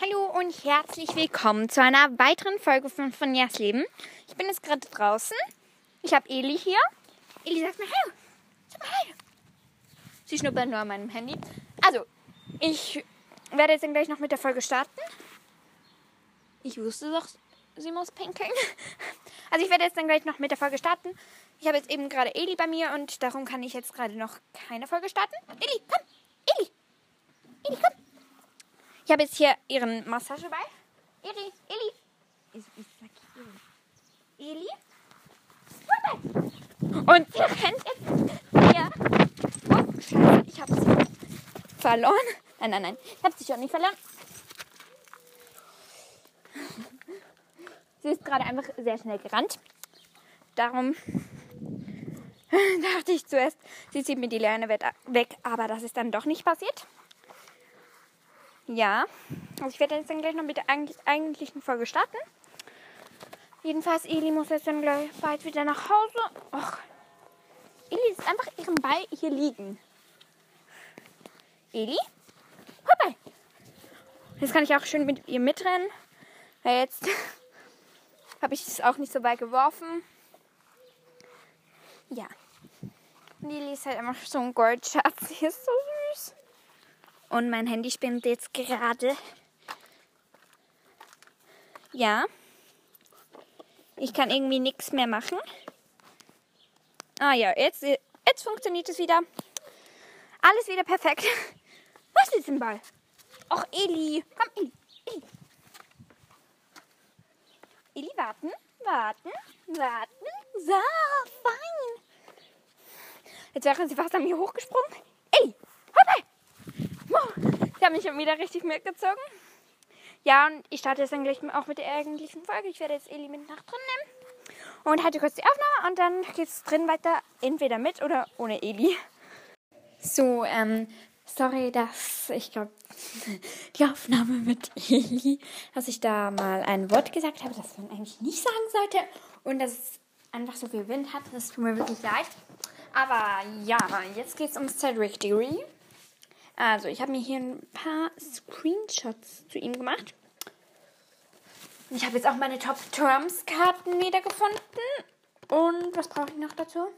Hallo und herzlich willkommen zu einer weiteren Folge von Fonjas Leben. Ich bin jetzt gerade draußen. Ich habe Eli hier. Eli sagt mir Hallo. Sag mal Hallo. Sie schnuppert nur an meinem Handy. Also, ich werde jetzt dann gleich noch mit der Folge starten. Ich wusste doch, sie muss pinkeln. Also ich werde jetzt dann gleich noch mit der Folge starten. Ich habe jetzt eben gerade Eli bei mir und darum kann ich jetzt gerade noch keine Folge starten. Eli, komm! Eli! Eli, komm! Ich habe jetzt hier ihren Massageball. Eli, Eli. Ich. Eli. Und sie rennt jetzt hier. Oh, Scheiße, ich habe sie verloren. Nein, nein, nein. Ich habe sie schon nicht verloren. Sie ist gerade einfach sehr schnell gerannt. Darum dachte ich zuerst, sie zieht mir die Leine weg, aber das ist dann doch nicht passiert. Ja, also ich werde jetzt dann gleich noch mit der eigentlichen Folge starten. Jedenfalls, Eli muss jetzt dann gleich bald wieder nach Hause. Och, Eli ist einfach ihren Ball hier liegen. Eli? Vorbei. Jetzt kann ich auch schön mit ihr mitrennen. Weil jetzt habe ich es auch nicht so weit geworfen. Ja. Eli ist halt einfach so ein Goldschatz. Sie ist so süß. Und mein Handy spinnt jetzt gerade. Ja. Ich kann irgendwie nichts mehr machen. Ah ja, jetzt, jetzt funktioniert es wieder. Alles wieder perfekt. Was ist im Ball? Och, Eli. Komm, Eli. Eli. Eli, warten, warten, warten. So, fein. Jetzt wären sie fast an mir hochgesprungen. Habe mich wieder richtig mitgezogen. Ja, und ich starte jetzt dann gleich auch mit der eigentlichen Folge. Ich werde jetzt Eli mit nach drin nehmen. Und halte kurz die Aufnahme und dann geht es drin weiter, entweder mit oder ohne Eli. So, ähm, sorry, dass ich glaube, die Aufnahme mit Eli, dass ich da mal ein Wort gesagt habe, das man eigentlich nicht sagen sollte. Und dass es einfach so viel Wind hat. Das tut mir wirklich leid. Aber ja, jetzt geht es um Cedric Diggory. Also, ich habe mir hier ein paar Screenshots zu ihm gemacht. Ich habe jetzt auch meine Top Terms Karten wiedergefunden. Und was brauche ich noch dazu?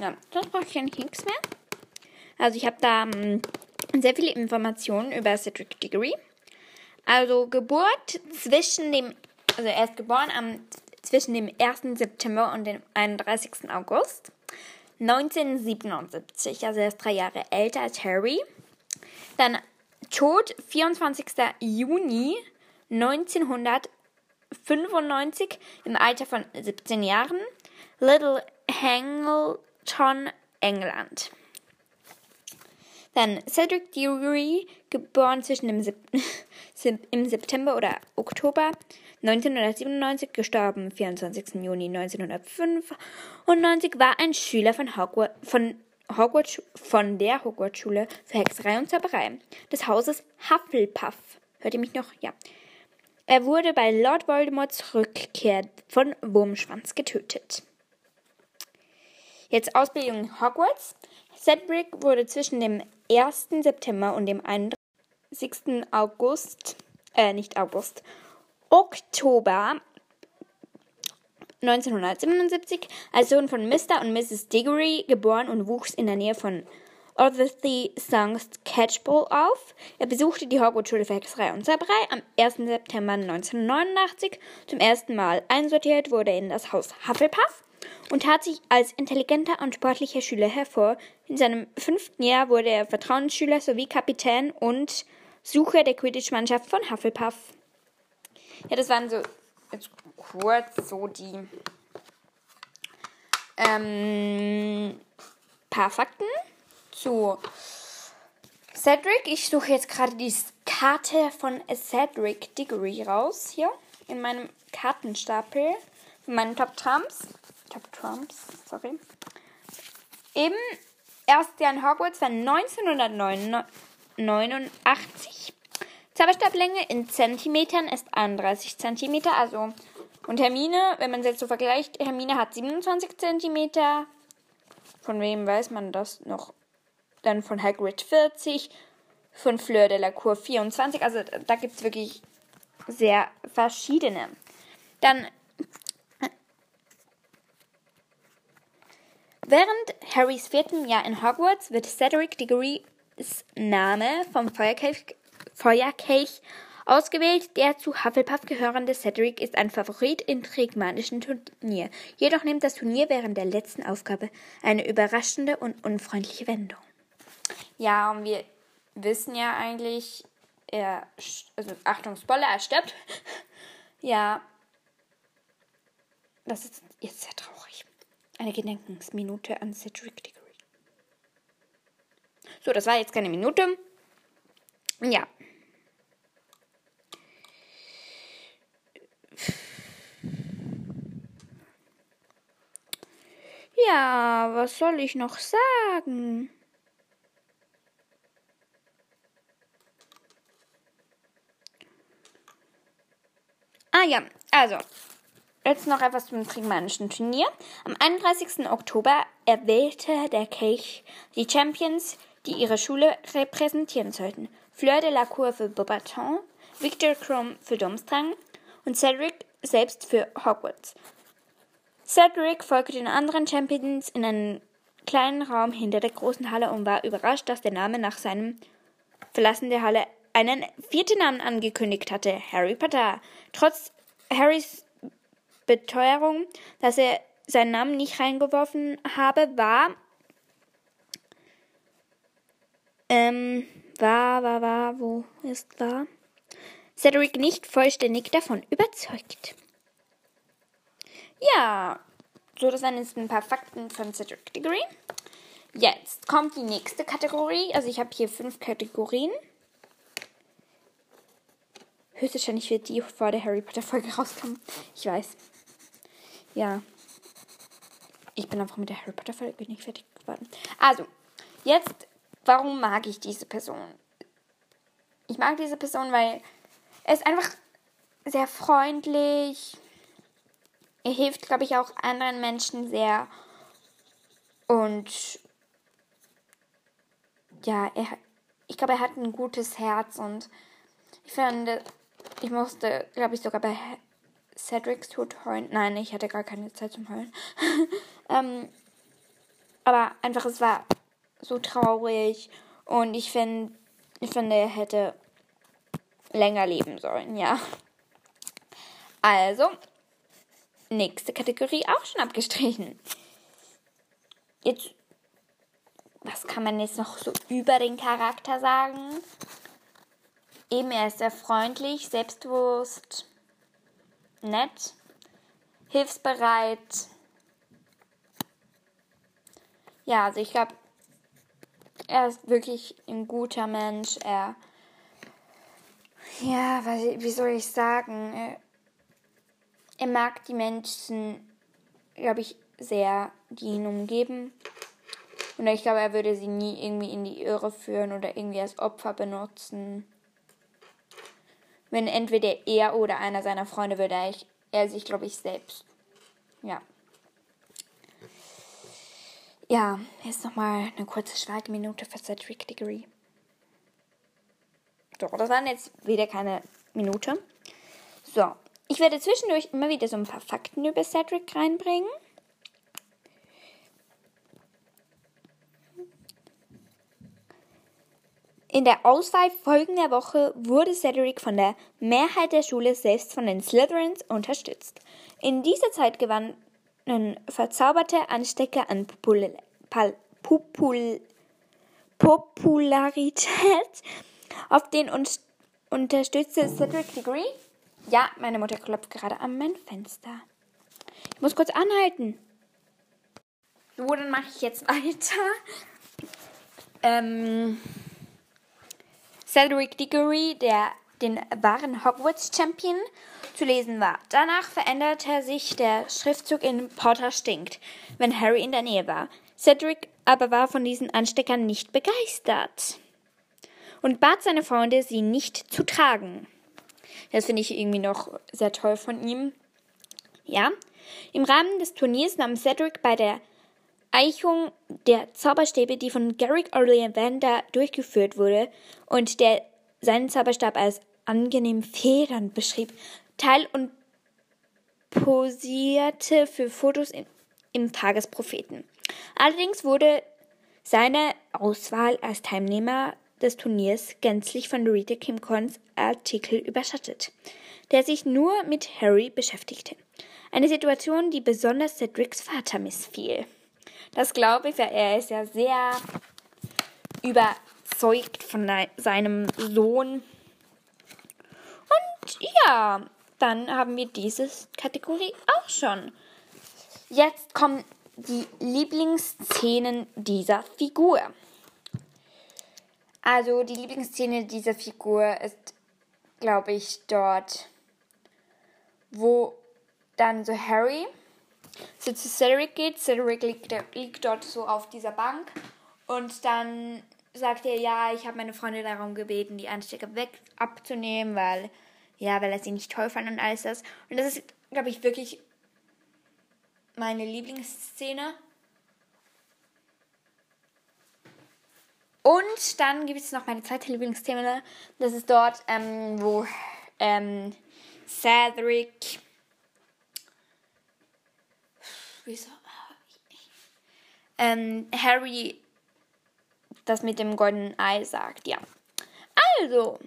Ja, sonst brauche ich eigentlich nichts mehr. Also, ich habe da um, ähm, sehr viele Informationen über Cedric Diggory. Also, Geburt zwischen dem, also er ist geboren am, zwischen dem 1. September und dem 31. August 1977. Also, er ist drei Jahre älter als Harry. Dann Tod 24. Juni 1995 im Alter von 17 Jahren. Little Hangleton, England. Dann Cedric Diggory, geboren zwischen dem im September oder Oktober 1997, gestorben 24. Juni 1995, war ein Schüler von, Hogwarts, von Hogwarts, von der Hogwarts-Schule für Hexerei und Zauberei des Hauses Hufflepuff. Hört ihr mich noch? Ja. Er wurde bei Lord Voldemorts Rückkehr von Wurmschwanz getötet. Jetzt Ausbildung Hogwarts. Cedric wurde zwischen dem 1. September und dem 31. August, äh, nicht August, Oktober 1977 als Sohn von Mr. und Mrs. Diggory geboren und wuchs in der Nähe von Orthethy Songs Catchpole auf. Er besuchte die Hogwarts-Schule für Hexerei und Zauberei am 1. September 1989. Zum ersten Mal einsortiert wurde er in das Haus Hufflepuff und tat sich als intelligenter und sportlicher Schüler hervor. In seinem fünften Jahr wurde er Vertrauensschüler sowie Kapitän und Sucher der Quidditch-Mannschaft von Hufflepuff. Ja, das waren so kurz so die ähm, paar Fakten zu Cedric. Ich suche jetzt gerade die Karte von Cedric Diggory raus hier in meinem Kartenstapel von meinen Top Trumps. Top Trumps, sorry. Eben erst Jahr Hogwarts war 1989 Zauberstablänge in Zentimetern ist 31 Zentimeter. Also, und Hermine, wenn man es jetzt so vergleicht, Hermine hat 27 Zentimeter. Von wem weiß man das noch? Dann von Hagrid 40. von Fleur de la Cour 24. Also da gibt es wirklich sehr verschiedene. Dann Während Harrys vierten Jahr in Hogwarts wird Cedric Diggory's Name vom Feuerkelch, Feuerkelch ausgewählt. Der zu Hufflepuff gehörende Cedric ist ein Favorit im Trigmanischen Turnier. Jedoch nimmt das Turnier während der letzten Aufgabe eine überraschende und unfreundliche Wendung. Ja, und wir wissen ja eigentlich, er, also Achtung, Spoiler, er stirbt. ja, das ist jetzt sehr traurig. Eine Gedenkensminute an Cedric Diggory. So, das war jetzt keine Minute. Ja. Ja, was soll ich noch sagen? Ah ja, also Jetzt noch etwas zum Trigmanischen Turnier. Am 31. Oktober erwählte der Kelch die Champions, die ihre Schule repräsentieren sollten. Fleur de la Cour für Beaubaton, Victor Crumb für Domstrang und Cedric selbst für Hogwarts. Cedric folgte den anderen Champions in einen kleinen Raum hinter der großen Halle und war überrascht, dass der Name nach seinem Verlassen der Halle einen vierten Namen angekündigt hatte, Harry Potter. Trotz Harrys Beteuerung, dass er seinen Namen nicht reingeworfen habe, war, ähm, war, war, war, wo ist war? Cedric nicht vollständig davon überzeugt. Ja, so das waren jetzt ein paar Fakten von Cedric Diggory. Jetzt kommt die nächste Kategorie. Also ich habe hier fünf Kategorien. Höchstwahrscheinlich wird die vor der Harry Potter Folge rauskommen. Ich weiß. Ja. Ich bin einfach mit der Harry Potter Folge nicht fertig geworden. Also, jetzt, warum mag ich diese Person? Ich mag diese Person, weil er ist einfach sehr freundlich. Er hilft, glaube ich, auch anderen Menschen sehr. Und ja, er, ich glaube, er hat ein gutes Herz und ich finde, ich musste, glaube ich, sogar bei Cedrics Tod heulen. Nein, ich hatte gar keine Zeit zum Heulen. ähm, aber einfach, es war so traurig und ich finde, ich finde, er hätte länger leben sollen, ja. Also, nächste Kategorie auch schon abgestrichen. Jetzt, was kann man jetzt noch so über den Charakter sagen? Eben, er ist sehr freundlich, selbstbewusst, nett, hilfsbereit. Ja, also ich glaube, er ist wirklich ein guter Mensch. Er, ja, wie soll ich sagen? Er, er mag die Menschen, glaube ich, sehr, die ihn umgeben. Und ich glaube, er würde sie nie irgendwie in die Irre führen oder irgendwie als Opfer benutzen wenn entweder er oder einer seiner Freunde würde er, er sich, glaube ich, selbst. Ja. Ja, jetzt nochmal eine kurze Schweigeminute für Cedric Diggory. So, das waren jetzt wieder keine Minute. So, ich werde zwischendurch immer wieder so ein paar Fakten über Cedric reinbringen. In der Auswahl folgender Woche wurde Cedric von der Mehrheit der Schule selbst von den Slytherins unterstützt. In dieser Zeit gewannen verzauberte Anstecker an Popul Popul Popularität, auf den uns unterstützte Cedric Degree. Ja, meine Mutter klopft gerade an mein Fenster. Ich muss kurz anhalten. So, dann mache ich jetzt weiter. Ähm Cedric Diggory, der den wahren Hogwarts-Champion, zu lesen war. Danach veränderte sich der Schriftzug in Potter stinkt, wenn Harry in der Nähe war. Cedric aber war von diesen Ansteckern nicht begeistert und bat seine Freunde, sie nicht zu tragen. Das finde ich irgendwie noch sehr toll von ihm. Ja, im Rahmen des Turniers nahm Cedric bei der Eichung der Zauberstäbe, die von Garrick Ollivander durchgeführt wurde und der seinen Zauberstab als angenehm federnd beschrieb, teil und posierte für Fotos in, im Tagespropheten. Allerdings wurde seine Auswahl als Teilnehmer des Turniers gänzlich von Rita Kim Corns Artikel überschattet, der sich nur mit Harry beschäftigte. Eine Situation, die besonders Cedrics Vater missfiel. Das glaube ich, weil er ist ja sehr überzeugt von seinem Sohn. Und ja, dann haben wir diese Kategorie auch schon. Jetzt kommen die Lieblingsszenen dieser Figur. Also die Lieblingsszene dieser Figur ist, glaube ich, dort, wo dann so Harry so zu Cedric geht. Cedric liegt, liegt dort so auf dieser Bank und dann sagt er, ja, ich habe meine Freunde darum gebeten, die Anstecker weg abzunehmen, weil, ja, weil er sie nicht toll fand und alles das. Und das ist, glaube ich, wirklich meine Lieblingsszene. Und dann gibt es noch meine zweite Lieblingsszene. Das ist dort, ähm, wo ähm, Cedric Wieso? Ähm, Harry das mit dem goldenen Ei sagt, ja. Also,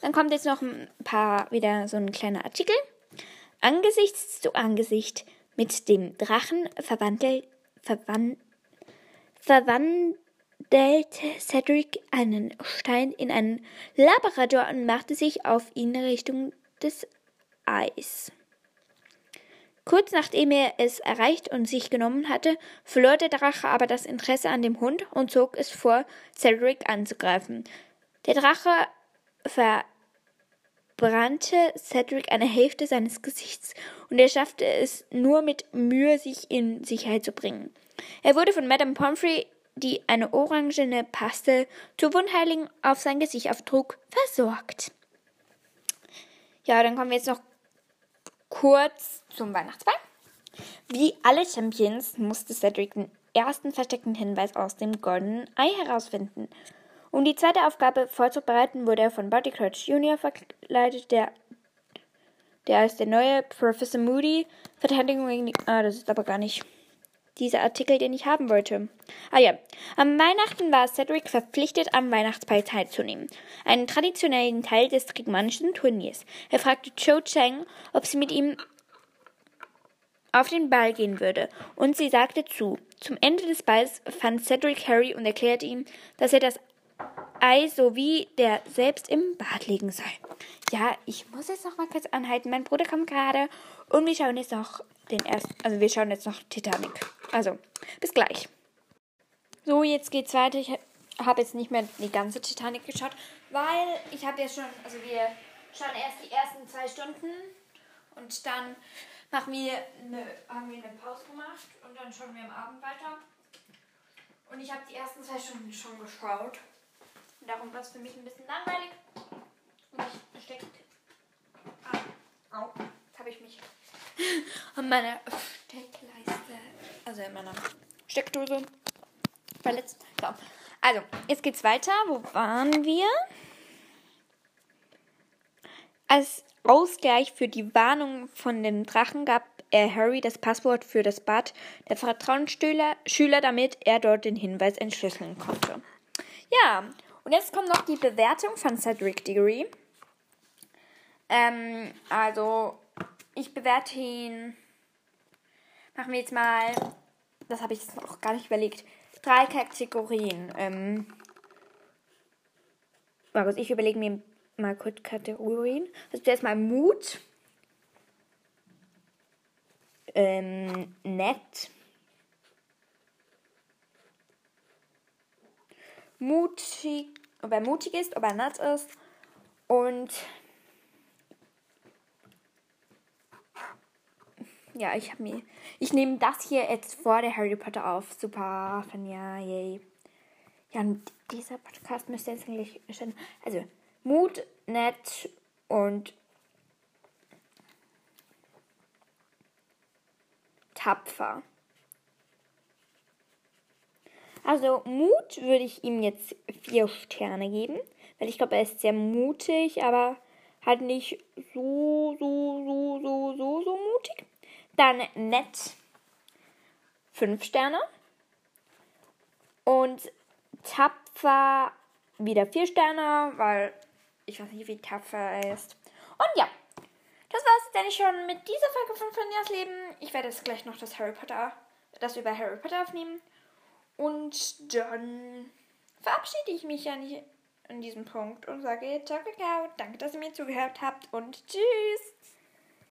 dann kommt jetzt noch ein paar, wieder so ein kleiner Artikel. Angesichts zu Angesicht mit dem Drachen verwandelt, verwand, verwandelte Cedric einen Stein in einen Labrador und machte sich auf ihn Richtung des Eis. Kurz nachdem er es erreicht und sich genommen hatte, verlor der Drache aber das Interesse an dem Hund und zog es vor, Cedric anzugreifen. Der Drache verbrannte Cedric eine Hälfte seines Gesichts und er schaffte es nur mit Mühe, sich in Sicherheit zu bringen. Er wurde von Madame Pomfrey, die eine orangene Paste zur Wundheilung auf sein Gesicht auftrug, versorgt. Ja, dann kommen wir jetzt noch kurz zum Weihnachtsball. Wie alle Champions musste Cedric den ersten versteckten Hinweis aus dem goldenen Ei herausfinden. Um die zweite Aufgabe vorzubereiten, wurde er von Barty Crouch Jr. verkleidet, der, der als der neue Professor Moody Verteidigung gegen die. Ah, das ist aber gar nicht dieser Artikel, den ich haben wollte. Ah ja, am Weihnachten war Cedric verpflichtet, am Weihnachtsball teilzunehmen, einen traditionellen Teil des trigmanischen Turniers. Er fragte Cho Chang, ob sie mit ihm auf den Ball gehen würde, und sie sagte zu. Zum Ende des Balls fand Cedric Harry und erklärte ihm, dass er das Ei sowie der selbst im Bad liegen soll. Ja, ich muss jetzt noch mal kurz anhalten. Mein Bruder kommt gerade und wir schauen jetzt noch den ersten, also wir schauen jetzt noch Titanic. Also, bis gleich. So, jetzt geht's weiter. Ich habe jetzt nicht mehr die ganze Titanic geschaut, weil ich habe ja schon, also wir schauen erst die ersten zwei Stunden und dann machen wir eine, haben wir eine Pause gemacht und dann schauen wir am Abend weiter. Und ich habe die ersten zwei Stunden schon geschaut. Und darum war es für mich ein bisschen langweilig. Und ich steckt. Ah, au, jetzt habe ich mich an meiner Steckleiste, also in meiner Steckdose verletzt. So. Also, jetzt geht's weiter. Wo waren wir? Als Ausgleich für die Warnung von den Drachen gab er Harry das Passwort für das Bad der Vertrauensschüler, Schüler, damit er dort den Hinweis entschlüsseln konnte. Ja, und jetzt kommt noch die Bewertung von Cedric Diggory. Ähm, also, ich bewerte ihn. Machen wir jetzt mal. Das habe ich jetzt noch gar nicht überlegt. Drei Kategorien. Ähm, also ich überlege mir mal kurz Kategorien. Also zuerst mal Mut. Ähm, nett. Mutig, ob er mutig ist, ob er nett ist. Und ja, ich habe mir. Ich nehme das hier jetzt vor der Harry Potter auf. Super, ja, yay. Ja, und dieser Podcast müsste jetzt eigentlich schon. Also, Mut, nett und tapfer. Also Mut würde ich ihm jetzt vier Sterne geben, weil ich glaube, er ist sehr mutig, aber halt nicht so, so, so, so, so, so mutig. Dann nett fünf Sterne. Und tapfer wieder vier Sterne, weil ich weiß nicht, wie tapfer er ist. Und ja, das war es denn schon mit dieser Folge von Finjas Leben. Ich werde jetzt gleich noch das Harry Potter, das über Harry Potter aufnehmen. Und dann verabschiede ich mich ja an diesem Punkt und sage ciao, ciao, danke, dass ihr mir zugehört habt und tschüss.